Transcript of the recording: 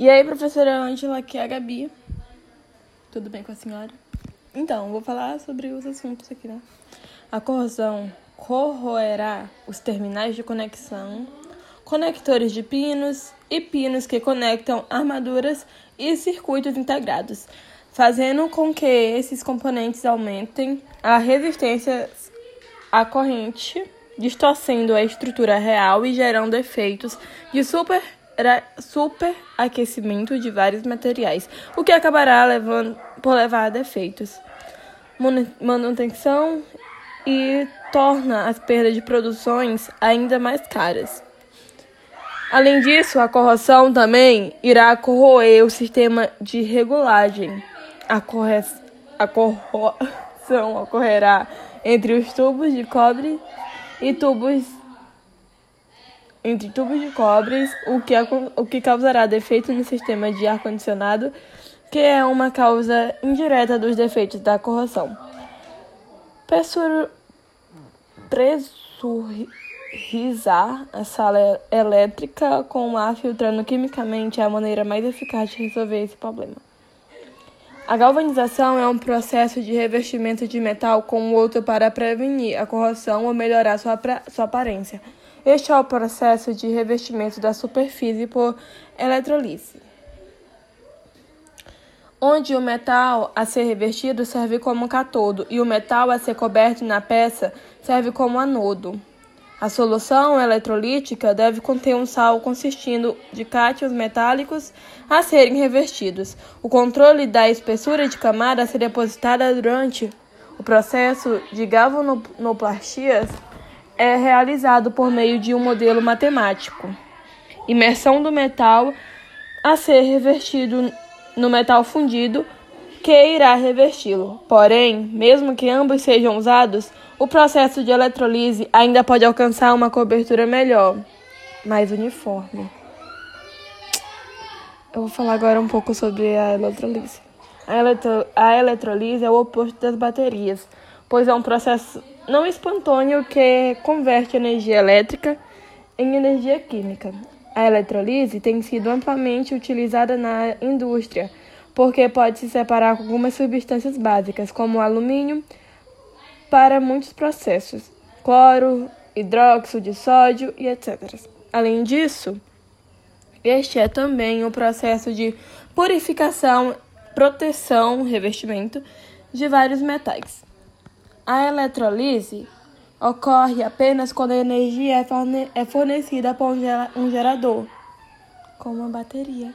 E aí, professora Ângela, aqui é a Gabi. Tudo bem com a senhora? Então, vou falar sobre os assuntos aqui, né? A corrosão corroerá os terminais de conexão, conectores de pinos e pinos que conectam armaduras e circuitos integrados, fazendo com que esses componentes aumentem a resistência à corrente, distorcendo a estrutura real e gerando efeitos de super superaquecimento de vários materiais, o que acabará levando, por levar a defeitos, manutenção e torna as perdas de produções ainda mais caras. Além disso, a corrosão também irá corroer o sistema de regulagem. A, corre... a corrosão ocorrerá entre os tubos de cobre e tubos entre tubos de cobre, o que, o que causará defeito no sistema de ar-condicionado, que é uma causa indireta dos defeitos da corrosão. Pressurizar a sala elétrica com ar filtrando quimicamente é a maneira mais eficaz de resolver esse problema. A galvanização é um processo de revestimento de metal com outro para prevenir a corrosão ou melhorar sua, sua aparência. Este é o processo de revestimento da superfície por eletrólise, onde o metal a ser revestido serve como catodo e o metal a ser coberto na peça serve como anodo. A solução eletrolítica deve conter um sal consistindo de cátions metálicos a serem revestidos. O controle da espessura de camada a ser depositada durante o processo de galvanoplastia é realizado por meio de um modelo matemático. Imersão do metal a ser revertido no metal fundido que irá revesti-lo. Porém, mesmo que ambos sejam usados, o processo de eletrolise ainda pode alcançar uma cobertura melhor, mais uniforme. Eu vou falar agora um pouco sobre a eletrolise. A, eletro a eletrolise é o oposto das baterias, pois é um processo não espontâneo que converte energia elétrica em energia química. A eletrolise tem sido amplamente utilizada na indústria, porque pode se separar com algumas substâncias básicas, como alumínio, para muitos processos, cloro, hidróxido de sódio e etc. Além disso, este é também o processo de purificação, proteção, revestimento de vários metais. A eletrólise ocorre apenas quando a energia é, é fornecida por um gerador, como uma bateria.